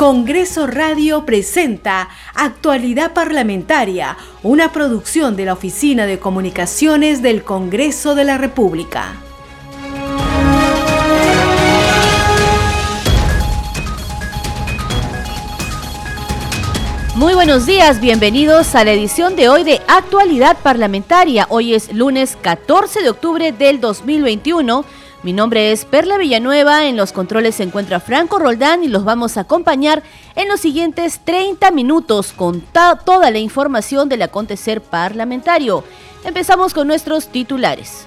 Congreso Radio presenta Actualidad Parlamentaria, una producción de la Oficina de Comunicaciones del Congreso de la República. Muy buenos días, bienvenidos a la edición de hoy de Actualidad Parlamentaria. Hoy es lunes 14 de octubre del 2021. Mi nombre es Perla Villanueva, en los controles se encuentra Franco Roldán y los vamos a acompañar en los siguientes 30 minutos con toda la información del acontecer parlamentario. Empezamos con nuestros titulares.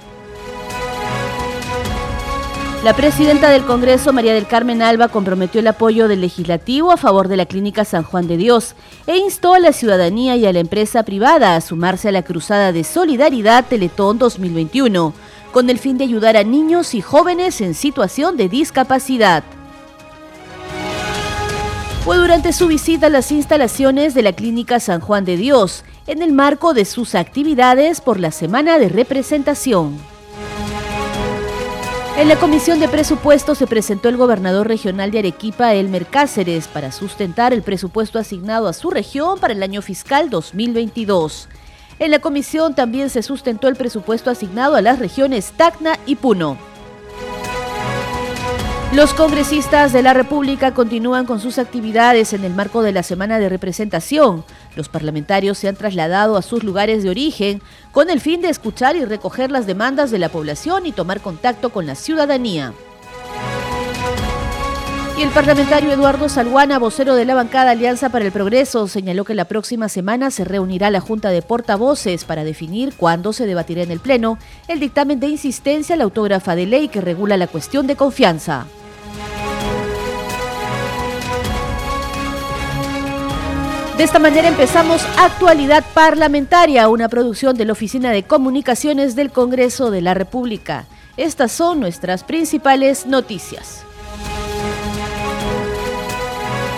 La presidenta del Congreso, María del Carmen Alba, comprometió el apoyo del legislativo a favor de la Clínica San Juan de Dios e instó a la ciudadanía y a la empresa privada a sumarse a la Cruzada de Solidaridad Teletón 2021 con el fin de ayudar a niños y jóvenes en situación de discapacidad. Fue durante su visita a las instalaciones de la Clínica San Juan de Dios, en el marco de sus actividades por la Semana de Representación. En la Comisión de Presupuestos se presentó el gobernador regional de Arequipa, Elmer Cáceres, para sustentar el presupuesto asignado a su región para el año fiscal 2022. En la comisión también se sustentó el presupuesto asignado a las regiones Tacna y Puno. Los congresistas de la República continúan con sus actividades en el marco de la semana de representación. Los parlamentarios se han trasladado a sus lugares de origen con el fin de escuchar y recoger las demandas de la población y tomar contacto con la ciudadanía. Y el parlamentario Eduardo Salguana, vocero de la bancada Alianza para el Progreso, señaló que la próxima semana se reunirá la Junta de Portavoces para definir cuándo se debatirá en el Pleno el dictamen de insistencia a la autógrafa de ley que regula la cuestión de confianza. De esta manera empezamos Actualidad Parlamentaria, una producción de la Oficina de Comunicaciones del Congreso de la República. Estas son nuestras principales noticias.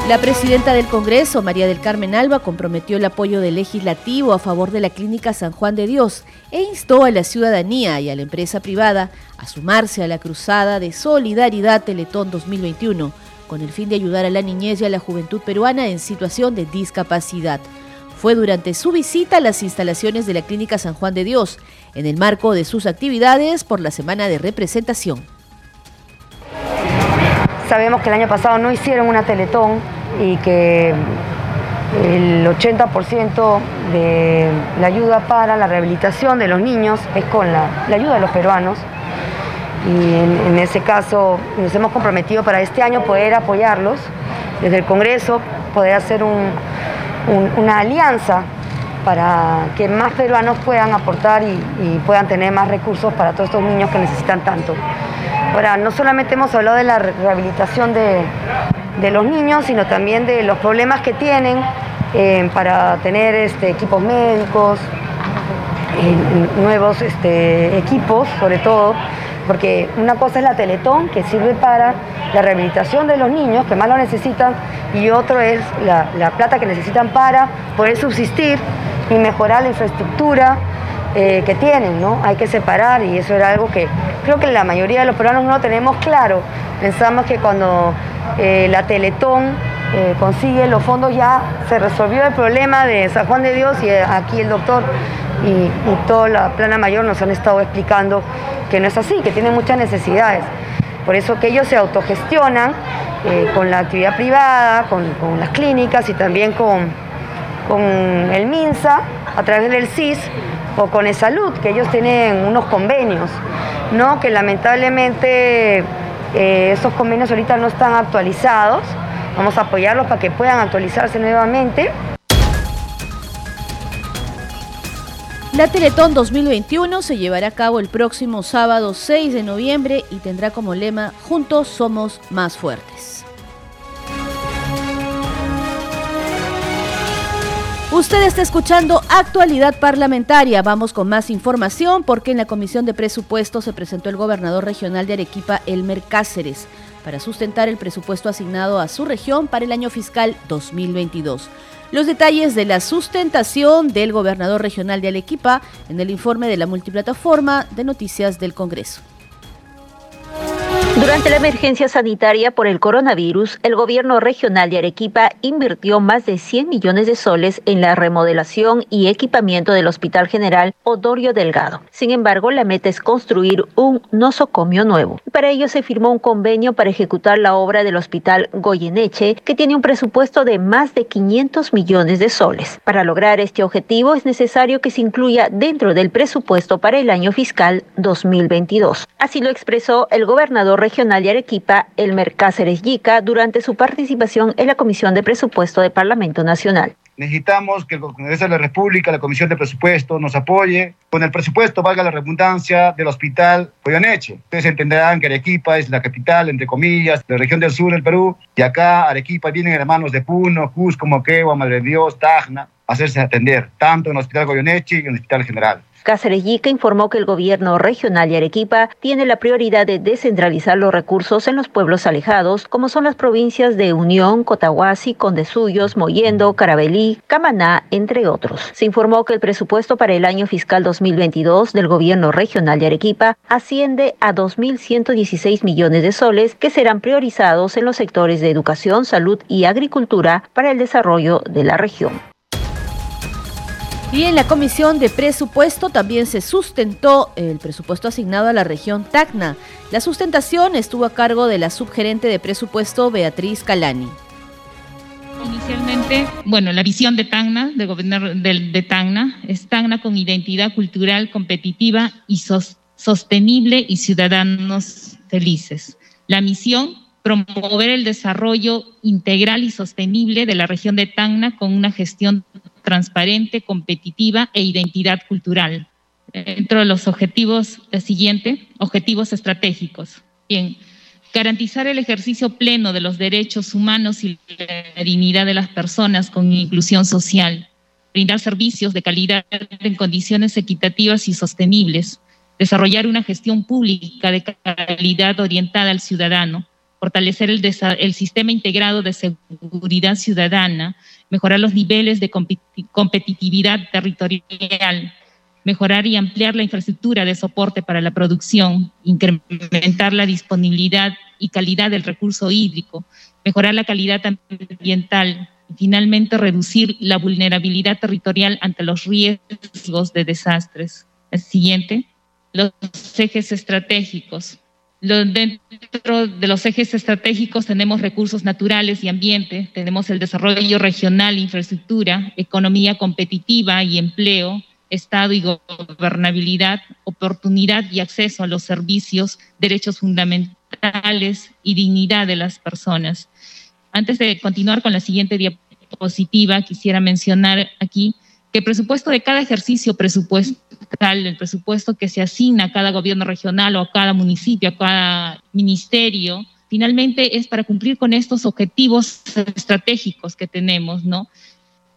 La presidenta del Congreso, María del Carmen Alba, comprometió el apoyo del legislativo a favor de la Clínica San Juan de Dios e instó a la ciudadanía y a la empresa privada a sumarse a la cruzada de solidaridad Teletón 2021 con el fin de ayudar a la niñez y a la juventud peruana en situación de discapacidad. Fue durante su visita a las instalaciones de la Clínica San Juan de Dios, en el marco de sus actividades por la semana de representación. Sabemos que el año pasado no hicieron una Teletón y que el 80% de la ayuda para la rehabilitación de los niños es con la, ayuda de los peruanos. Y en, ese caso nos hemos comprometido para este año poder apoyarlos desde el Congreso, poder hacer una alianza para que más peruanos puedan aportar y puedan tener más recursos para todos estos niños que necesitan tanto. Ahora, no solamente hemos hablado de la rehabilitación de, los niños, sino también de los problemas que tienen eh, para tener este, equipos médicos, eh, nuevos este, equipos, sobre todo, porque una cosa es la Teletón, que sirve para la rehabilitación de los niños que más lo necesitan, y otro es la, la plata que necesitan para poder subsistir y mejorar la infraestructura eh, que tienen, ¿no? Hay que separar y eso era algo que creo que la mayoría de los peruanos no lo tenemos claro. Pensamos que cuando eh, la Teletón eh, consigue los fondos ya se resolvió el problema de San Juan de Dios y aquí el doctor y, toda la plana mayor nos han estado explicando que no es así, que tienen muchas necesidades. Por eso que ellos se autogestionan con la actividad privada, con, las clínicas y también con, con el MINSA a través del CIS o con salud, que ellos tienen unos convenios, ¿no? que lamentablemente eh, esos convenios ahorita no están actualizados. Vamos a apoyarlos para que puedan actualizarse nuevamente. La Teletón 2021 se llevará a cabo el próximo sábado 6 de noviembre y tendrá como lema Juntos somos más fuertes. Usted está escuchando Actualidad Parlamentaria. Vamos con más información porque en la Comisión de Presupuestos se presentó el gobernador regional de Arequipa, Elmer Cáceres, para sustentar el presupuesto asignado a su región para el año fiscal 2022. Los detalles de la sustentación del gobernador regional de Arequipa en el informe de la multiplataforma de noticias del Congreso. Durante la emergencia sanitaria por el coronavirus, el gobierno regional de Arequipa invirtió más de 100 millones de soles en la remodelación y equipamiento del Hospital General Odorio Delgado. Sin embargo, la meta es construir un nosocomio nuevo. Para ello se firmó un convenio para ejecutar la obra del Hospital Goyeneche, que tiene un presupuesto de más de 500 millones de soles. Para lograr este objetivo es necesario que se incluya dentro del presupuesto para el año fiscal 2022. Así lo expresó el gobernador regional Regional de Arequipa, Elmer Cáceres Yica, durante su participación en la Comisión de Presupuesto del Parlamento Nacional. Necesitamos que el Congreso de la República, la Comisión de Presupuesto, nos apoye con el presupuesto, valga la redundancia, del Hospital Coyoneche. Ustedes entenderán que Arequipa es la capital, entre comillas, de la región del sur del Perú, y acá Arequipa vienen hermanos de Puno, Cusco, Moquegua, Madre de Dios, Tacna, a hacerse atender, tanto en el Hospital Coyoneche y en el Hospital General. Cáceres Yica informó que el gobierno regional de Arequipa tiene la prioridad de descentralizar los recursos en los pueblos alejados, como son las provincias de Unión, Cotahuasi, Condesuyos, Moyendo, Carabelí, Camaná, entre otros. Se informó que el presupuesto para el año fiscal 2022 del gobierno regional de Arequipa asciende a 2.116 millones de soles que serán priorizados en los sectores de educación, salud y agricultura para el desarrollo de la región. Y en la Comisión de Presupuesto también se sustentó el presupuesto asignado a la región Tacna. La sustentación estuvo a cargo de la subgerente de presupuesto Beatriz Calani. Inicialmente, bueno, la visión de Tacna, de gobierno de, Tacna, es Tacna con identidad cultural competitiva y sostenible y ciudadanos felices. La misión, promover el desarrollo integral y sostenible de la región de Tacna con una gestión transparente, competitiva e identidad cultural. Dentro de los objetivos, el siguiente, objetivos estratégicos. Bien, garantizar el ejercicio pleno de los derechos humanos y la dignidad de las personas con inclusión social, brindar servicios de calidad en condiciones equitativas y sostenibles, desarrollar una gestión pública de calidad orientada al ciudadano, fortalecer el, el sistema integrado de seguridad ciudadana, mejorar los niveles de competitividad territorial, mejorar y ampliar la infraestructura de soporte para la producción, incrementar la disponibilidad y calidad del recurso hídrico, mejorar la calidad ambiental y finalmente reducir la vulnerabilidad territorial ante los riesgos de desastres. El siguiente, los ejes estratégicos. Dentro de los ejes estratégicos tenemos recursos naturales y ambiente, tenemos el desarrollo regional, infraestructura, economía competitiva y empleo, Estado y gobernabilidad, oportunidad y acceso a los servicios, derechos fundamentales y dignidad de las personas. Antes de continuar con la siguiente diapositiva, quisiera mencionar aquí el presupuesto de cada ejercicio presupuestal, el presupuesto que se asigna a cada gobierno regional o a cada municipio, a cada ministerio, finalmente es para cumplir con estos objetivos estratégicos que tenemos, ¿no?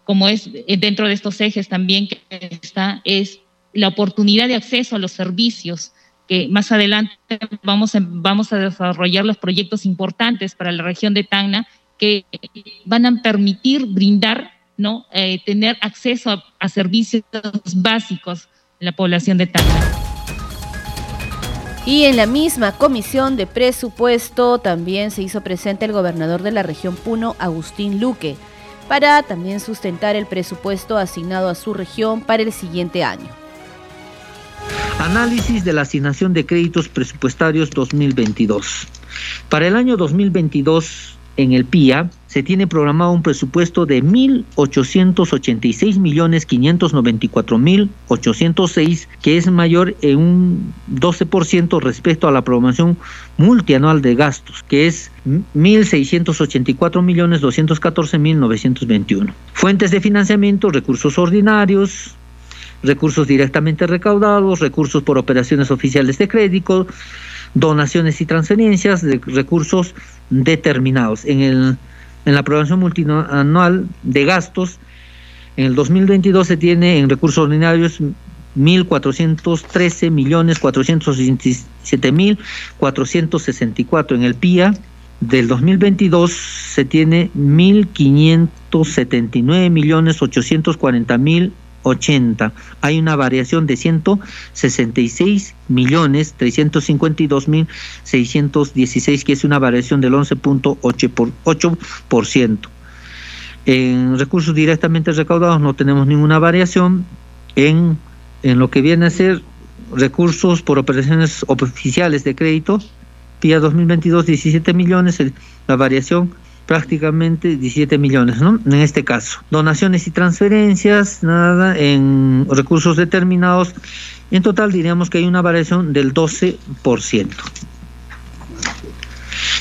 Como es eh, dentro de estos ejes también que está, es la oportunidad de acceso a los servicios, que más adelante vamos a, vamos a desarrollar los proyectos importantes para la región de Tacna que van a permitir brindar ¿no? Eh, tener acceso a, servicios básicos en la población de Tacna. Y en la misma comisión de presupuesto también se hizo presente el gobernador de la región Puno, Agustín Luque, para también sustentar el presupuesto asignado a su región para el siguiente año. Análisis de la asignación de créditos presupuestarios 2022. Para el año 2022 en el PIA se tiene programado un presupuesto de 1.886.594.806, que es mayor en un 12% respecto a la programación multianual de gastos, que es 1.684.214.921. Fuentes de financiamiento, recursos ordinarios, recursos directamente recaudados, recursos por operaciones oficiales de crédito, donaciones y transferencias de recursos determinados. En, el, en la programación multianual de gastos, en el 2022 se tiene en recursos ordinarios 1.413 millones 467 mil 464 en el PIA del 2022 se tiene 1.579 millones 840 mil 80. Hay una variación de 166 millones 352 mil 616, que es una variación del 11.8%. En recursos directamente recaudados no tenemos ninguna variación. En, en lo que viene a ser recursos por operaciones oficiales de crédito, PIA 2022 17 millones, la variación prácticamente 17 millones, ¿no? En este caso. Donaciones y transferencias, nada, en recursos determinados. En total diríamos que hay una variación del 12%.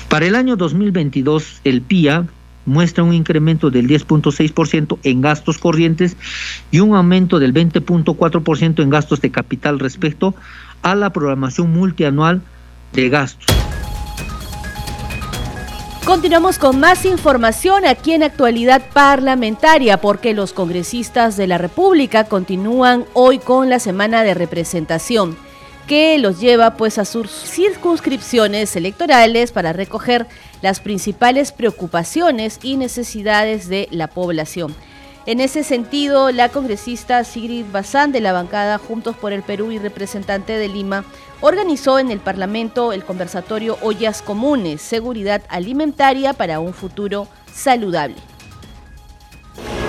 Para el año 2022, el PIA muestra un incremento del 10.6% en gastos corrientes y un aumento del 20.4% en gastos de capital respecto a la programación multianual de gastos. Continuamos con más información aquí en Actualidad Parlamentaria, porque los congresistas de la República continúan hoy con la semana de representación, que los lleva pues a sus circunscripciones electorales para recoger las principales preocupaciones y necesidades de la población. En ese sentido, la congresista Sigrid Bazán de la bancada Juntos por el Perú y representante de Lima organizó en el Parlamento el conversatorio Ollas Comunes, Seguridad Alimentaria para un futuro saludable.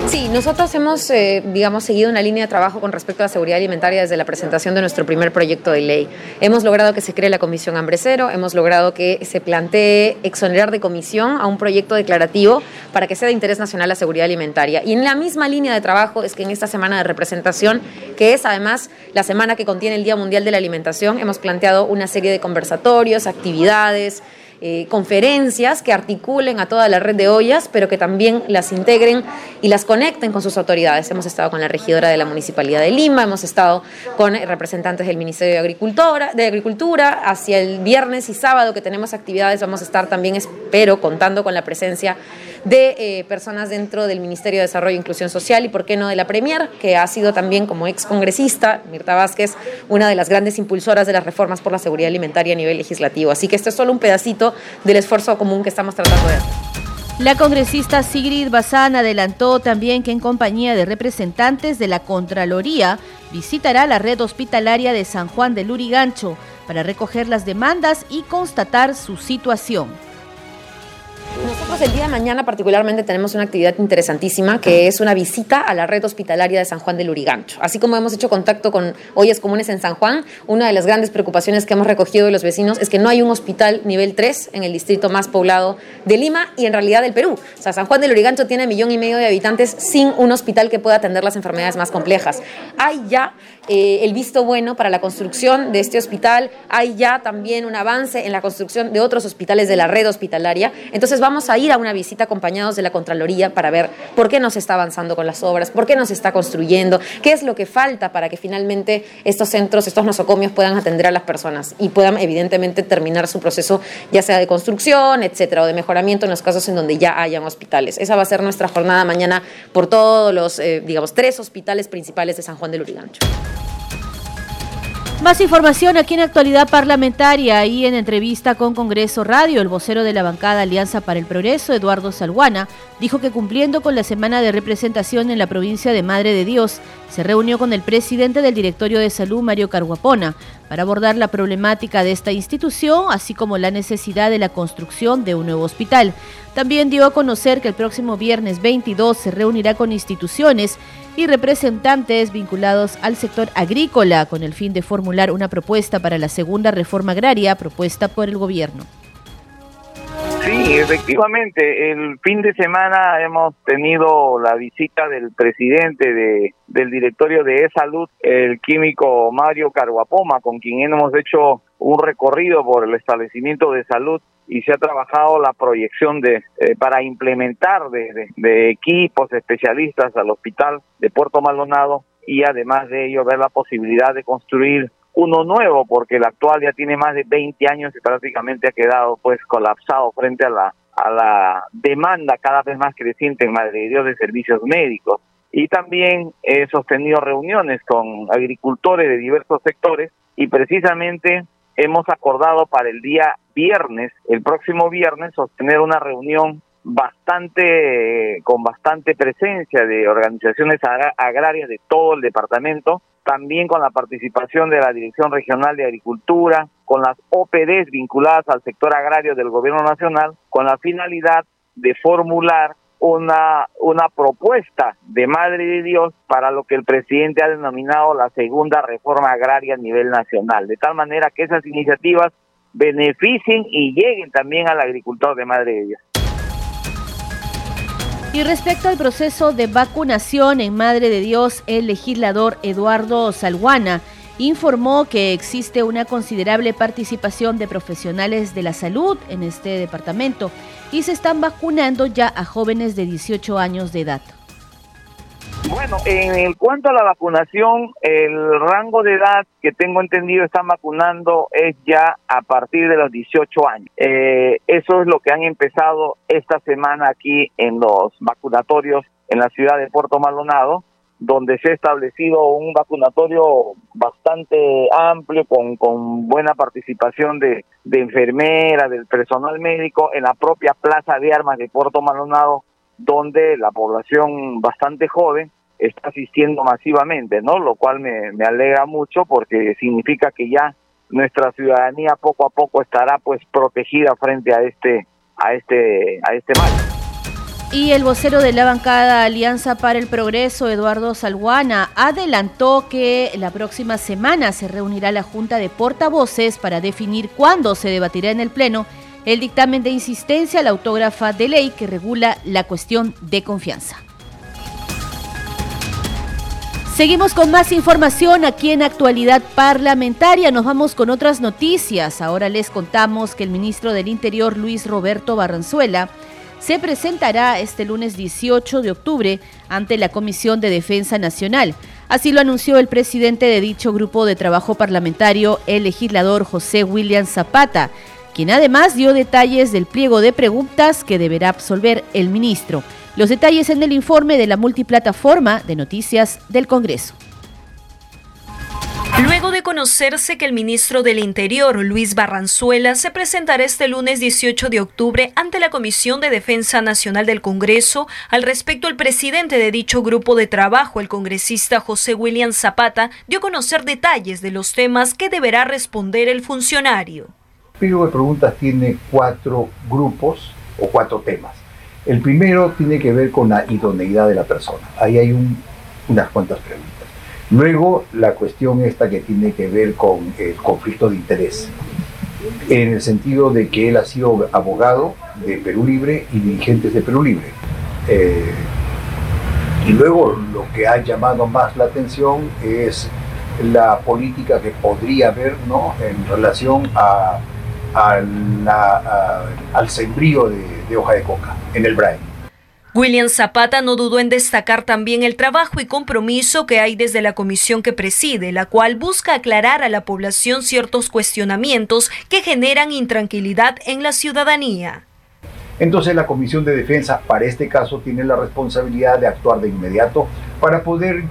Sí, nosotros hemos, eh, digamos, seguido una línea de trabajo con respecto a la seguridad alimentaria desde la presentación de nuestro primer proyecto de ley. Hemos logrado que se cree la Comisión Hambre Cero, hemos logrado que se plantee exonerar de comisión a un proyecto declarativo para que sea de interés nacional la seguridad alimentaria. Y en la misma línea de trabajo es que en esta semana de representación, que es además la semana que contiene el Día Mundial de la Alimentación, hemos planteado una serie de conversatorios, actividades, eh, conferencias que articulen a toda la red de ollas, pero que también las integren y las conecten con sus autoridades. Hemos estado con la regidora de la Municipalidad de Lima, hemos estado con representantes del Ministerio de Agricultura, de Agricultura. Hacia el viernes y sábado que tenemos actividades vamos a estar también, espero, contando con la presencia de eh, personas dentro del Ministerio de Desarrollo e Inclusión Social y, por qué no, de la Premier, que ha sido también como ex congresista, Mirta Vázquez, una de las grandes impulsoras de las reformas por la seguridad alimentaria a nivel legislativo. Así que esto es solo un pedacito del esfuerzo común que estamos tratando de hacer. La congresista Sigrid Bazán adelantó también que en compañía de representantes de la Contraloría visitará la red hospitalaria de San Juan de Lurigancho para recoger las demandas y constatar su situación. Nosotros el día de mañana particularmente tenemos una actividad interesantísima que es una visita a la red hospitalaria de San Juan del Urigancho. Así como hemos hecho contacto con ollas comunes en San Juan, una de las grandes preocupaciones que hemos recogido de los vecinos es que no hay un hospital nivel 3 en el distrito más poblado de Lima y en realidad del Perú. O sea, San Juan del Urigancho tiene millón y medio de habitantes sin un hospital que pueda atender las enfermedades más complejas. Hay ya eh, el visto bueno para la construcción de este hospital, hay ya también un avance en la construcción de otros hospitales de la red hospitalaria. Entonces vamos a ir a una visita acompañados de la Contraloría para ver por qué no se está avanzando con las obras, por qué no se está construyendo, qué es lo que falta para que finalmente estos centros, estos nosocomios puedan atender a las personas y puedan evidentemente terminar su proceso ya sea de construcción, etcétera, o de mejoramiento en los casos en donde ya hayan hospitales. Esa va a ser nuestra jornada mañana por todos los, eh, digamos, tres hospitales principales de San Juan del Urigancho. Más información aquí en Actualidad Parlamentaria y en entrevista con Congreso Radio, el vocero de la bancada Alianza para el Progreso, Eduardo Salguana, dijo que cumpliendo con la semana de representación en la provincia de Madre de Dios, se reunió con el presidente del Directorio de Salud, Mario Carguapona, para abordar la problemática de esta institución, así como la necesidad de la construcción de un nuevo hospital. También dio a conocer que el próximo viernes 22 se reunirá con instituciones y representantes vinculados al sector agrícola con el fin de formular una propuesta para la segunda reforma agraria propuesta por el gobierno. Sí, efectivamente, el fin de semana hemos tenido la visita del presidente de, del directorio de E-Salud, el químico Mario Carguapoma, con quien hemos hecho un recorrido por el establecimiento de salud y se ha trabajado la proyección de eh, para implementar de, de, equipos especialistas al hospital de Puerto Maldonado y además de ello ver la posibilidad de construir uno nuevo porque el actual ya tiene más de 20 años y prácticamente ha quedado pues colapsado frente a la a la demanda cada vez más creciente en Madrid de de servicios médicos. Y también he sostenido reuniones con agricultores de diversos sectores y precisamente hemos acordado para el día viernes, el próximo viernes, sostener una reunión bastante, con bastante presencia de organizaciones agrarias de todo el departamento, también con la participación de la Dirección Regional de Agricultura, con las OPDs vinculadas al sector agrario del Gobierno Nacional, con la finalidad de formular una, una propuesta de Madre de Dios para lo que el presidente ha denominado la segunda reforma agraria a nivel nacional, de tal manera que esas iniciativas beneficien y lleguen también al agricultor de Madre de Dios. Y respecto al proceso de vacunación en Madre de Dios, el legislador Eduardo Salguana informó que existe una considerable participación de profesionales de la salud en este departamento y se están vacunando ya a jóvenes de 18 años de edad. Bueno, en cuanto a la vacunación, el rango de edad que tengo entendido están vacunando es ya a partir de los 18 años. Eh, eso es lo que han empezado esta semana aquí en los vacunatorios en la ciudad de Puerto Maldonado, donde se ha establecido un vacunatorio bastante amplio con, buena participación de, de enfermeras, del personal médico en la propia plaza de armas de Puerto Maldonado, donde la población bastante joven está asistiendo masivamente, ¿no? Lo cual me, me alegra mucho porque significa que ya nuestra ciudadanía poco a poco estará pues protegida frente a este a este a este mal. Y el vocero de la bancada Alianza para el Progreso, Eduardo Salguana, adelantó que la próxima semana se reunirá la Junta de Portavoces para definir cuándo se debatirá en el Pleno el dictamen de insistencia a la autógrafa de ley que regula la cuestión de confianza. Seguimos con más información aquí en Actualidad Parlamentaria. Nos vamos con otras noticias. Ahora les contamos que el ministro del Interior, Luis Roberto Barranzuela, se presentará este lunes 18 de octubre ante la Comisión de Defensa Nacional. Así lo anunció el presidente de dicho grupo de trabajo parlamentario, el legislador José William Zapata, quien además dio detalles del pliego de preguntas que deberá absolver el ministro. Los detalles en el informe de la multiplataforma de noticias del Congreso. Luego de conocerse que el ministro del Interior, Luis Barranzuela, se presentará este lunes 18 de octubre ante la Comisión de Defensa Nacional del Congreso, al respecto el presidente de dicho grupo de trabajo, el congresista José William Zapata, dio a conocer detalles de los temas que deberá responder el funcionario. El pliego de preguntas tiene cuatro grupos o cuatro temas. El primero tiene que ver con la idoneidad de la persona. Ahí hay unas cuantas preguntas. Luego, la cuestión esta que tiene que ver con el conflicto de interés, en el sentido de que él ha sido abogado de Perú Libre y dirigentes de Perú Libre. Eh, y luego lo que ha llamado más la atención es la política que podría haber ¿no? en relación a al sembrío de, hoja de coca en el Brain. William Zapata no dudó en destacar también el trabajo y compromiso que hay desde la comisión que preside, la cual busca aclarar a la población ciertos cuestionamientos que generan intranquilidad en la ciudadanía. Entonces la Comisión de Defensa para este caso tiene la responsabilidad de actuar de inmediato para poder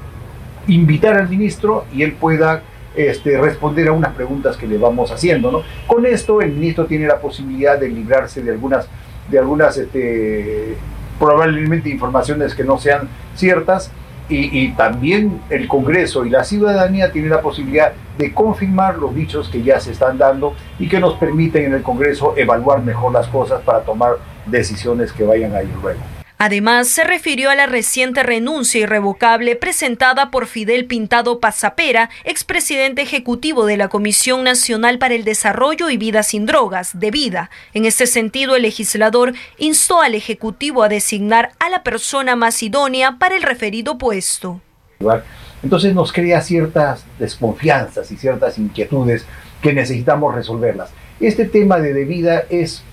invitar al ministro y él pueda este, responder a unas preguntas que le vamos haciendo. ¿no? Con esto el ministro tiene la posibilidad de librarse de algunas, de algunas este, probablemente informaciones que no sean ciertas y, y, también el Congreso y la ciudadanía tienen la posibilidad de confirmar los dichos que ya se están dando y que nos permiten en el Congreso evaluar mejor las cosas para tomar decisiones que vayan a ir luego. Además, se refirió a la reciente renuncia irrevocable presentada por Fidel Pintado Pasapera, expresidente ejecutivo de la Comisión Nacional para el Desarrollo y Vida sin Drogas, de Vida. En este sentido, el legislador instó al Ejecutivo a designar a la persona más idónea para el referido puesto. Entonces nos crea ciertas desconfianzas y ciertas inquietudes que necesitamos resolverlas. Este tema de debida es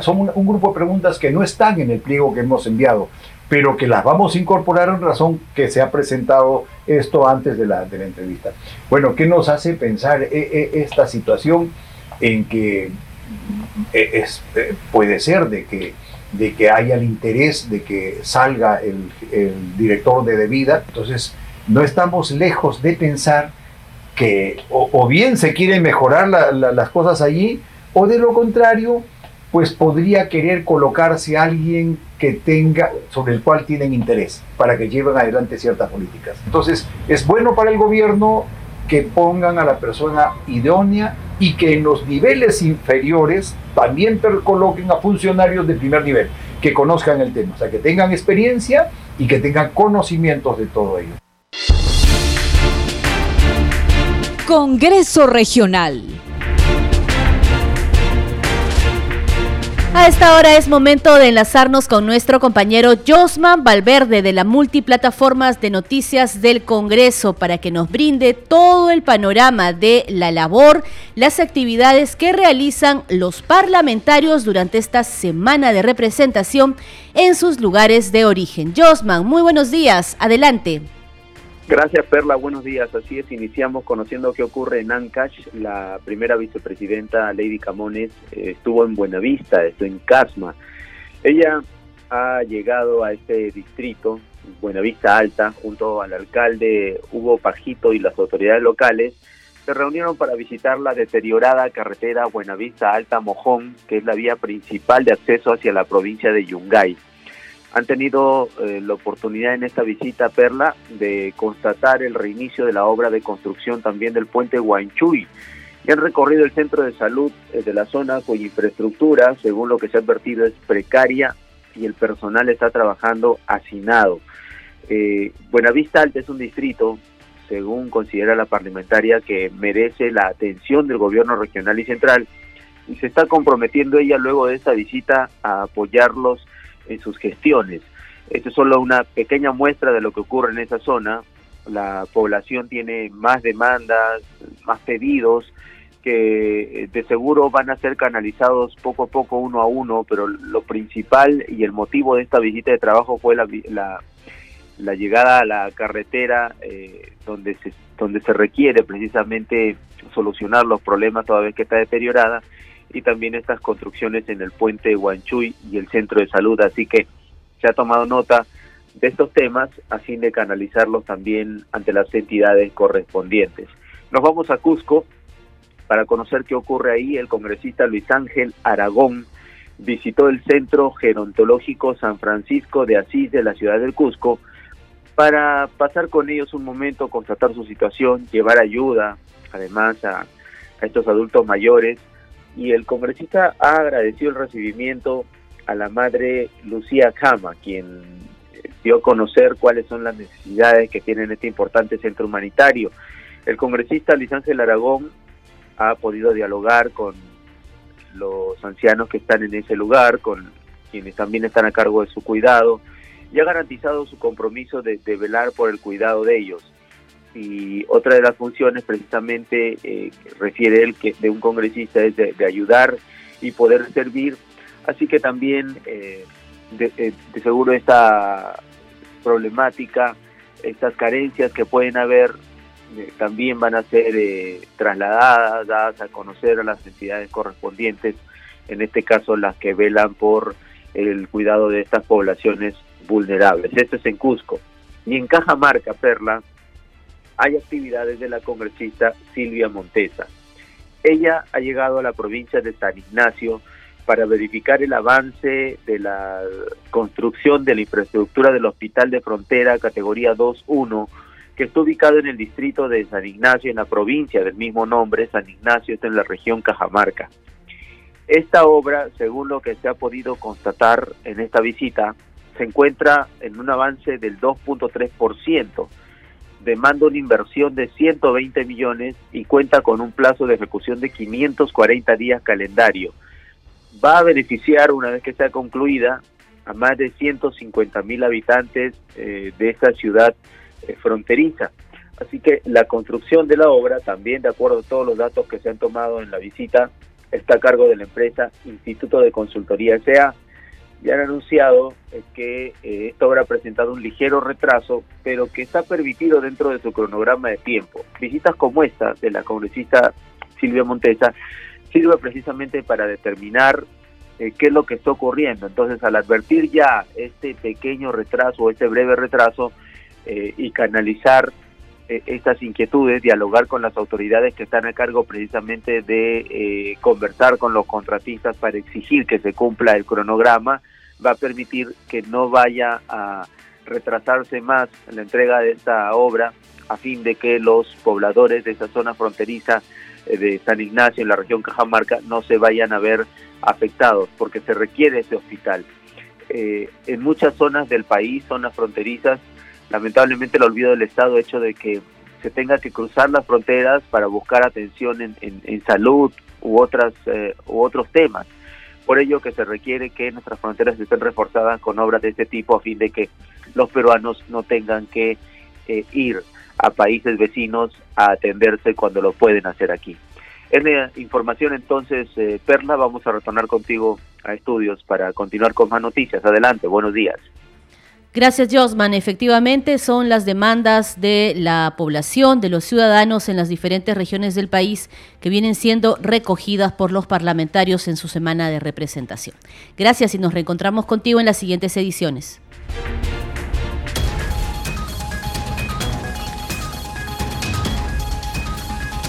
son un, grupo de preguntas que no están en el pliego que hemos enviado, pero que las vamos a incorporar en razón que se ha presentado esto antes de la, de la entrevista. Bueno, ¿qué nos hace pensar eh, eh, esta situación en que eh, es, puede ser de que, de que haya el interés de que salga el, director de debida? Entonces, no estamos lejos de pensar que o, bien se quieren mejorar las cosas allí, o de lo contrario, pues podría querer colocarse alguien que tenga, sobre el cual tienen interés, para que lleven adelante ciertas políticas. Entonces, es bueno para el gobierno que pongan a la persona idónea y que en los niveles inferiores también coloquen a funcionarios de primer nivel, que conozcan el tema, o sea, que tengan experiencia y que tengan conocimientos de todo ello. Congreso Regional. A esta hora es momento de enlazarnos con nuestro compañero Josman Valverde de la Multiplataformas de Noticias del Congreso para que nos brinde todo el panorama de la labor, las actividades que realizan los parlamentarios durante esta semana de representación en sus lugares de origen. Josman, muy buenos días, adelante. Gracias, Perla. Buenos días. Así es, iniciamos conociendo qué ocurre en Ancash. La primera vicepresidenta, Lady Camones, eh, estuvo en Buenavista, estuvo en Casma. Ella ha llegado a este distrito, Buenavista Alta, junto al alcalde Hugo Pajito y las autoridades locales. Se reunieron para visitar la deteriorada carretera Buenavista Alta Mojón, que es la vía principal de acceso hacia la provincia de Yungay han tenido eh, la oportunidad en esta visita Perla de constatar el reinicio de la obra de construcción también del puente Huanchuy y han recorrido el centro de salud eh, de la zona cuya infraestructura, según lo que se ha advertido, es precaria y el personal está trabajando hacinado. Eh, Buenavista Alta es un distrito, según considera la parlamentaria, que merece la atención del gobierno regional y central y se está comprometiendo ella luego de esta visita a apoyarlos en sus gestiones. Esto es solo una pequeña muestra de lo que ocurre en esa zona. La población tiene más demandas, más pedidos que eh, de seguro van a ser canalizados poco a poco, uno a uno, pero lo principal y el motivo de esta visita de trabajo fue la, la, llegada a la carretera eh, donde, se, donde se requiere precisamente solucionar los problemas toda vez que está deteriorada y también estas construcciones en el puente Huanchuy y el centro de salud. Así que se ha tomado nota de estos temas a fin de canalizarlos también ante las entidades correspondientes. Nos vamos a Cusco para conocer qué ocurre ahí. El congresista Luis Ángel Aragón visitó el Centro Gerontológico San Francisco de Asís de la ciudad del Cusco para pasar con ellos un momento, constatar su situación, llevar ayuda, además a, a estos adultos mayores y el congresista ha agradecido el recibimiento a la madre Lucía Cama, quien dio a conocer cuáles son las necesidades que tiene este importante centro humanitario. El congresista Luis Ángel Aragón ha podido dialogar con los ancianos que están en ese lugar, con quienes también están a cargo de su cuidado, y ha garantizado su compromiso de, de velar por el cuidado de ellos y otra de las funciones precisamente eh, refiere él que de un congresista es de, ayudar y poder servir. Así que también eh, de, seguro esta problemática estas carencias que pueden haber eh, también van a ser trasladadas dadas a conocer a las entidades correspondientes en este caso las que velan por el cuidado de estas poblaciones vulnerables. Esto es en Cusco. Y en Cajamarca Perla hay actividades de la congresista Silvia Montesa. Ella ha llegado a la provincia de San Ignacio para verificar el avance de la construcción de la infraestructura del Hospital de Frontera categoría 2.1, que está ubicado en el distrito de San Ignacio, en la provincia del mismo nombre. San Ignacio está en la región Cajamarca. Esta obra, según lo que se ha podido constatar en esta visita, se encuentra en un avance del 2.3% demanda una inversión de 120 millones y cuenta con un plazo de ejecución de 540 días calendario. Va a beneficiar, una vez que sea concluida, a más de 150 mil habitantes eh, de esta ciudad eh, fronteriza. Así que la construcción de la obra, también de acuerdo a todos los datos que se han tomado en la visita, está a cargo de la empresa Instituto de Consultoría S.A., ya han anunciado que eh, esta obra presentado un ligero retraso, pero que está permitido dentro de su cronograma de tiempo. Visitas como esta de la congresista Silvia Montesa sirve precisamente para determinar eh, qué es lo que está ocurriendo. Entonces, al advertir ya este pequeño retraso, este breve retraso, eh, y canalizar eh, estas inquietudes, dialogar con las autoridades que están a cargo precisamente de eh, conversar con los contratistas para exigir que se cumpla el cronograma, va a permitir que no vaya a retrasarse más la entrega de esta obra a fin de que los pobladores de esa zona fronteriza eh, de San Ignacio en la región Cajamarca no se vayan a ver afectados porque se requiere ese hospital. en muchas zonas del país, zonas fronterizas, lamentablemente el olvido del Estado hecho de que se tenga que cruzar las fronteras para buscar atención en, salud u otras eh, u otros temas. Por ello que se requiere que nuestras fronteras estén reforzadas con obras de este tipo a fin de que los peruanos no tengan que eh, ir a países vecinos a atenderse cuando lo pueden hacer aquí. Es la información entonces, eh, Perla, vamos a retornar contigo a estudios para continuar con más noticias. Adelante, buenos días. Gracias, Josman. Efectivamente, son las demandas de la población, de los ciudadanos en las diferentes regiones del país que vienen siendo recogidas por los parlamentarios en su semana de representación. Gracias y nos reencontramos contigo en las siguientes ediciones.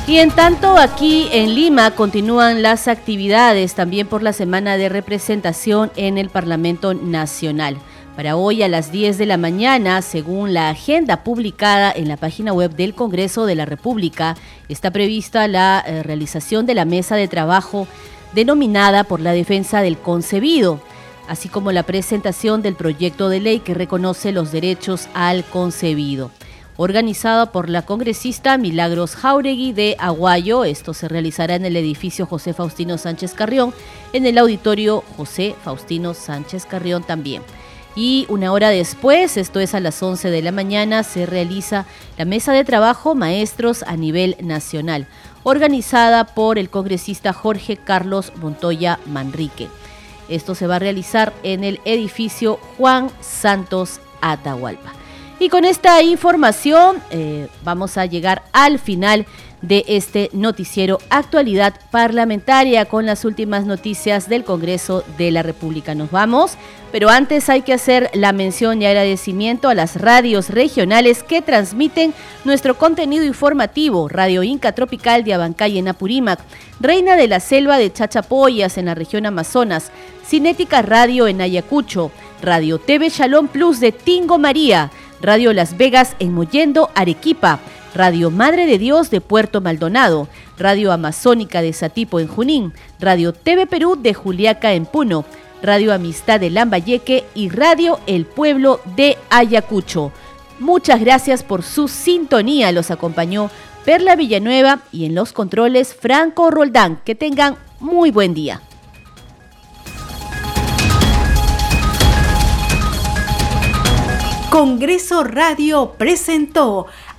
Y en tanto aquí en Lima continúan las actividades también por la semana de representación en el Parlamento Nacional. Para hoy a las 10 de la mañana, según la agenda publicada en la página web del Congreso de la República, está prevista la eh, realización de la mesa de trabajo denominada por la defensa del concebido, así como la presentación del proyecto de ley que reconoce los derechos al concebido. Organizada por la congresista Milagros Jauregui de Aguayo, esto se realizará en el edificio José Faustino Sánchez Carrión, en el auditorio José Faustino Sánchez Carrión también y una hora después, esto es a las 11 de la mañana, se realiza la mesa de trabajo Maestros a nivel nacional, organizada por el congresista Jorge Carlos Montoya Manrique. Esto se va a realizar en el edificio Juan Santos Atahualpa. Y con esta información eh, vamos a llegar al final de este noticiero Actualidad Parlamentaria con las últimas noticias del Congreso de la República. Nos vamos, pero antes hay que hacer la mención y agradecimiento a las radios regionales que transmiten nuestro contenido informativo. Radio Inca Tropical de Abancay en Apurímac, Reina de la Selva de Chachapoyas en la región Amazonas, Cinética Radio en Ayacucho, Radio TV Shalom Plus de Tingo María, Radio Las Vegas en Mollendo, Arequipa, Radio Madre de Dios de Puerto Maldonado, Radio Amazónica de Satipo en Junín, Radio TV Perú de Juliaca en Puno, Radio Amistad de Lambayeque y Radio El Pueblo de Ayacucho. Muchas gracias por su sintonía. Los acompañó Perla Villanueva y en los controles Franco Roldán. Que tengan muy buen día. Congreso Radio presentó